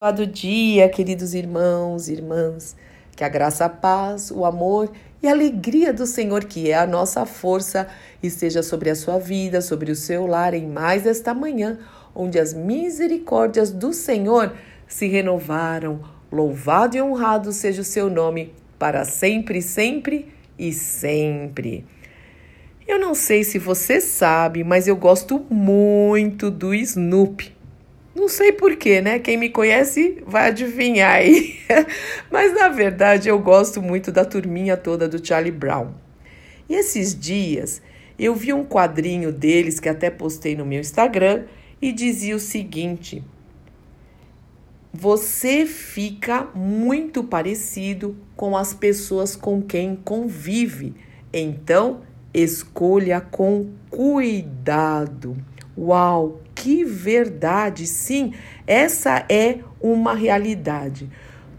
Abençoado dia, queridos irmãos e irmãs. Que a graça, a paz, o amor e a alegria do Senhor, que é a nossa força, esteja sobre a sua vida, sobre o seu lar em mais esta manhã, onde as misericórdias do Senhor se renovaram. Louvado e honrado seja o seu nome para sempre, sempre e sempre. Eu não sei se você sabe, mas eu gosto muito do Snoopy. Não sei porquê, né? Quem me conhece vai adivinhar aí. Mas na verdade eu gosto muito da turminha toda do Charlie Brown. E esses dias eu vi um quadrinho deles que até postei no meu Instagram e dizia o seguinte: Você fica muito parecido com as pessoas com quem convive. Então, escolha com cuidado. Uau, que verdade! Sim, essa é uma realidade.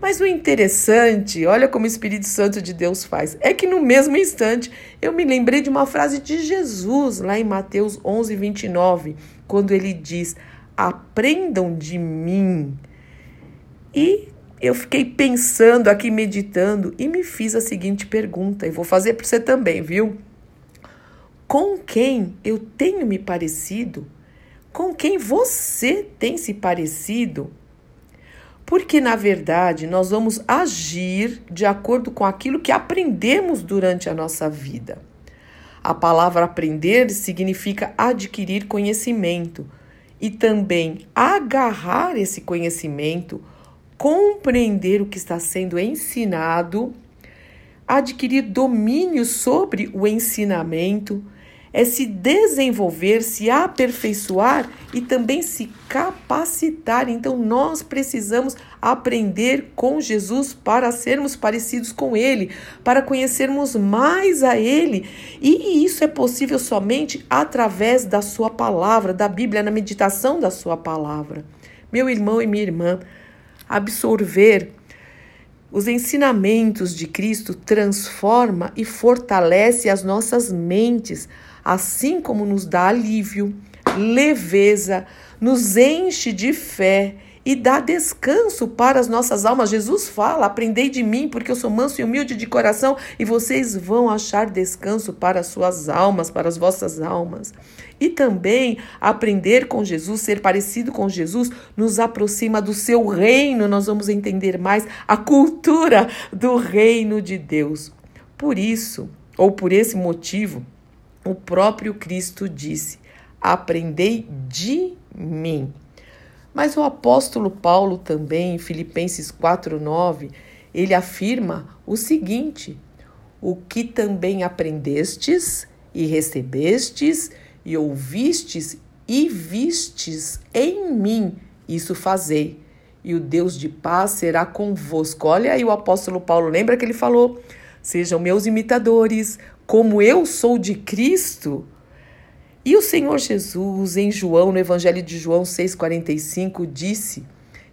Mas o interessante, olha como o Espírito Santo de Deus faz, é que no mesmo instante eu me lembrei de uma frase de Jesus, lá em Mateus 11, 29, quando ele diz: Aprendam de mim. E eu fiquei pensando aqui, meditando, e me fiz a seguinte pergunta, e vou fazer para você também, viu? com quem eu tenho me parecido, com quem você tem se parecido. Porque, na verdade, nós vamos agir de acordo com aquilo que aprendemos durante a nossa vida. A palavra aprender significa adquirir conhecimento e também agarrar esse conhecimento, compreender o que está sendo ensinado, adquirir domínio sobre o ensinamento é se desenvolver, se aperfeiçoar e também se capacitar. Então, nós precisamos aprender com Jesus para sermos parecidos com Ele, para conhecermos mais a Ele. E isso é possível somente através da Sua palavra, da Bíblia, na meditação da Sua palavra. Meu irmão e minha irmã, absorver os ensinamentos de Cristo transforma e fortalece as nossas mentes assim como nos dá alívio, leveza, nos enche de fé e dá descanso para as nossas almas. Jesus fala: Aprendei de mim, porque eu sou manso e humilde de coração, e vocês vão achar descanso para as suas almas, para as vossas almas. E também aprender com Jesus, ser parecido com Jesus, nos aproxima do seu reino. Nós vamos entender mais a cultura do reino de Deus. Por isso, ou por esse motivo, o próprio Cristo disse: Aprendei de mim. Mas o apóstolo Paulo também, em Filipenses 4:9, ele afirma o seguinte: O que também aprendestes e recebestes e ouvistes e vistes em mim, isso fazei, e o Deus de paz será convosco. Olha aí o apóstolo Paulo, lembra que ele falou: Sejam meus imitadores, como eu sou de Cristo. E o Senhor Jesus, em João, no Evangelho de João 6,45, disse: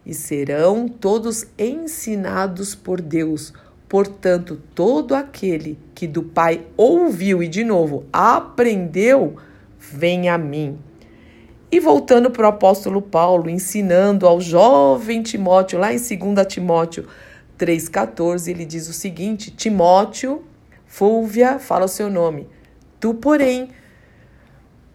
E serão todos ensinados por Deus. Portanto, todo aquele que do Pai ouviu e, de novo, aprendeu, vem a mim. E voltando para o apóstolo Paulo, ensinando ao jovem Timóteo, lá em 2 Timóteo 3,14, ele diz o seguinte: Timóteo Fúlvia, fala o seu nome. Tu, porém,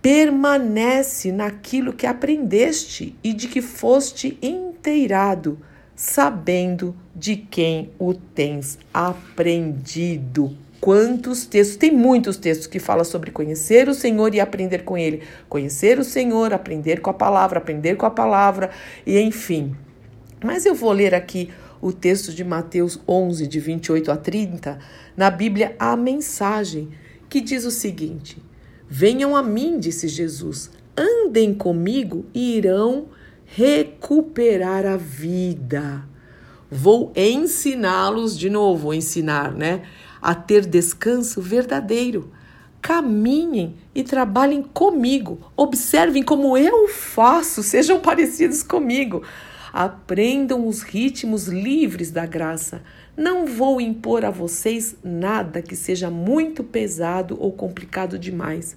permanece naquilo que aprendeste e de que foste inteirado, sabendo de quem o tens aprendido. Quantos textos? Tem muitos textos que falam sobre conhecer o Senhor e aprender com Ele. Conhecer o Senhor, aprender com a palavra, aprender com a palavra, e enfim. Mas eu vou ler aqui o texto de Mateus 11, de 28 a 30, na Bíblia há a mensagem que diz o seguinte: Venham a mim, disse Jesus, andem comigo e irão recuperar a vida. Vou ensiná-los de novo, ensinar, né? A ter descanso verdadeiro. Caminhem e trabalhem comigo. Observem como eu faço, sejam parecidos comigo. Aprendam os ritmos livres da graça. Não vou impor a vocês nada que seja muito pesado ou complicado demais.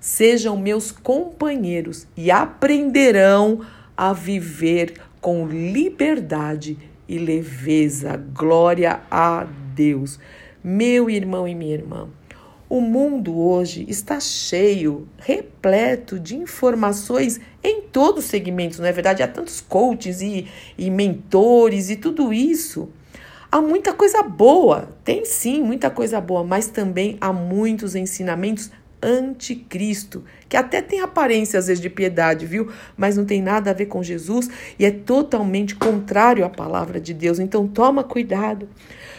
Sejam meus companheiros e aprenderão a viver com liberdade e leveza. Glória a Deus. Meu irmão e minha irmã, o mundo hoje está cheio, repleto de informações em todos os segmentos, não é verdade? Há tantos coaches e, e mentores e tudo isso. Há muita coisa boa, tem sim muita coisa boa, mas também há muitos ensinamentos anticristo, que até tem aparência às vezes de piedade, viu? Mas não tem nada a ver com Jesus e é totalmente contrário à palavra de Deus. Então toma cuidado.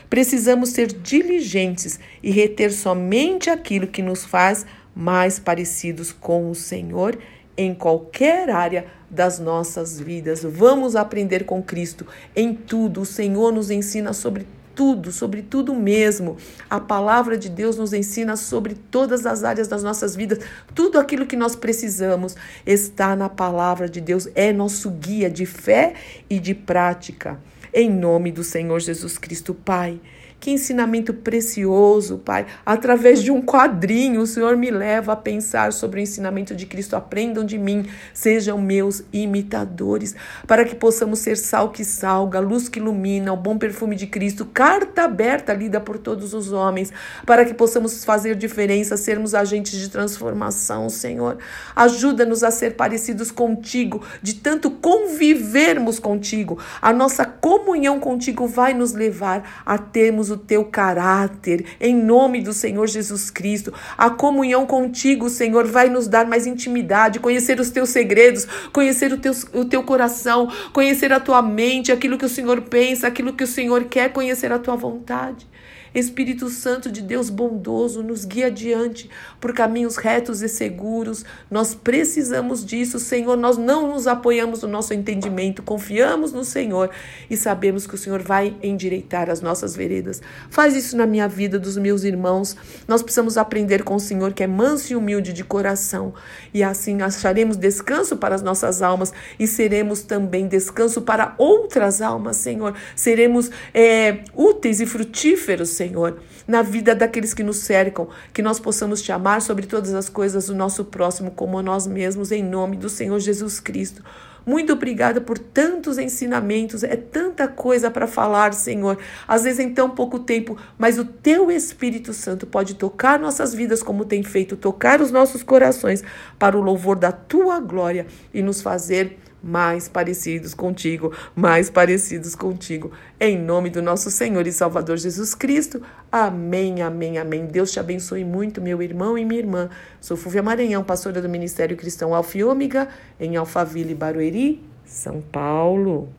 Precisamos ser diligentes e reter somente aquilo que nos faz mais parecidos com o Senhor em qualquer área das nossas vidas. Vamos aprender com Cristo em tudo. O Senhor nos ensina sobre tudo, sobre tudo mesmo. A palavra de Deus nos ensina sobre todas as áreas das nossas vidas. Tudo aquilo que nós precisamos está na palavra de Deus. É nosso guia de fé e de prática. Em nome do Senhor Jesus Cristo, Pai. Que ensinamento precioso, Pai. Através de um quadrinho, o Senhor me leva a pensar sobre o ensinamento de Cristo. Aprendam de mim, sejam meus imitadores, para que possamos ser sal que salga, luz que ilumina, o bom perfume de Cristo, carta aberta lida por todos os homens, para que possamos fazer diferença, sermos agentes de transformação, Senhor. Ajuda-nos a ser parecidos contigo, de tanto convivermos contigo. A nossa comunhão contigo vai nos levar a termos o teu caráter, em nome do Senhor Jesus Cristo. A comunhão contigo, Senhor, vai nos dar mais intimidade, conhecer os teus segredos, conhecer o teu, o teu coração, conhecer a tua mente, aquilo que o Senhor pensa, aquilo que o Senhor quer, conhecer a tua vontade. Espírito Santo de Deus bondoso, nos guia adiante por caminhos retos e seguros. Nós precisamos disso, Senhor. Nós não nos apoiamos no nosso entendimento, confiamos no Senhor e sabemos que o Senhor vai endireitar as nossas veredas. Faz isso na minha vida, dos meus irmãos. Nós precisamos aprender com o Senhor que é manso e humilde de coração e assim acharemos descanso para as nossas almas e seremos também descanso para outras almas, Senhor. Seremos é, úteis e frutíferos, Senhor, na vida daqueles que nos cercam, que nós possamos te amar sobre todas as coisas, o nosso próximo como nós mesmos, em nome do Senhor Jesus Cristo. Muito obrigada por tantos ensinamentos, é tanta coisa para falar, Senhor. Às vezes em tão pouco tempo, mas o teu Espírito Santo pode tocar nossas vidas como tem feito, tocar os nossos corações para o louvor da tua glória e nos fazer mais parecidos contigo, mais parecidos contigo. Em nome do nosso Senhor e Salvador Jesus Cristo. Amém, amém, amém. Deus te abençoe muito, meu irmão e minha irmã. Sou Fúvia Maranhão, pastora do Ministério Cristão Alfa e Ômega, em Alphaville, Barueri, São Paulo.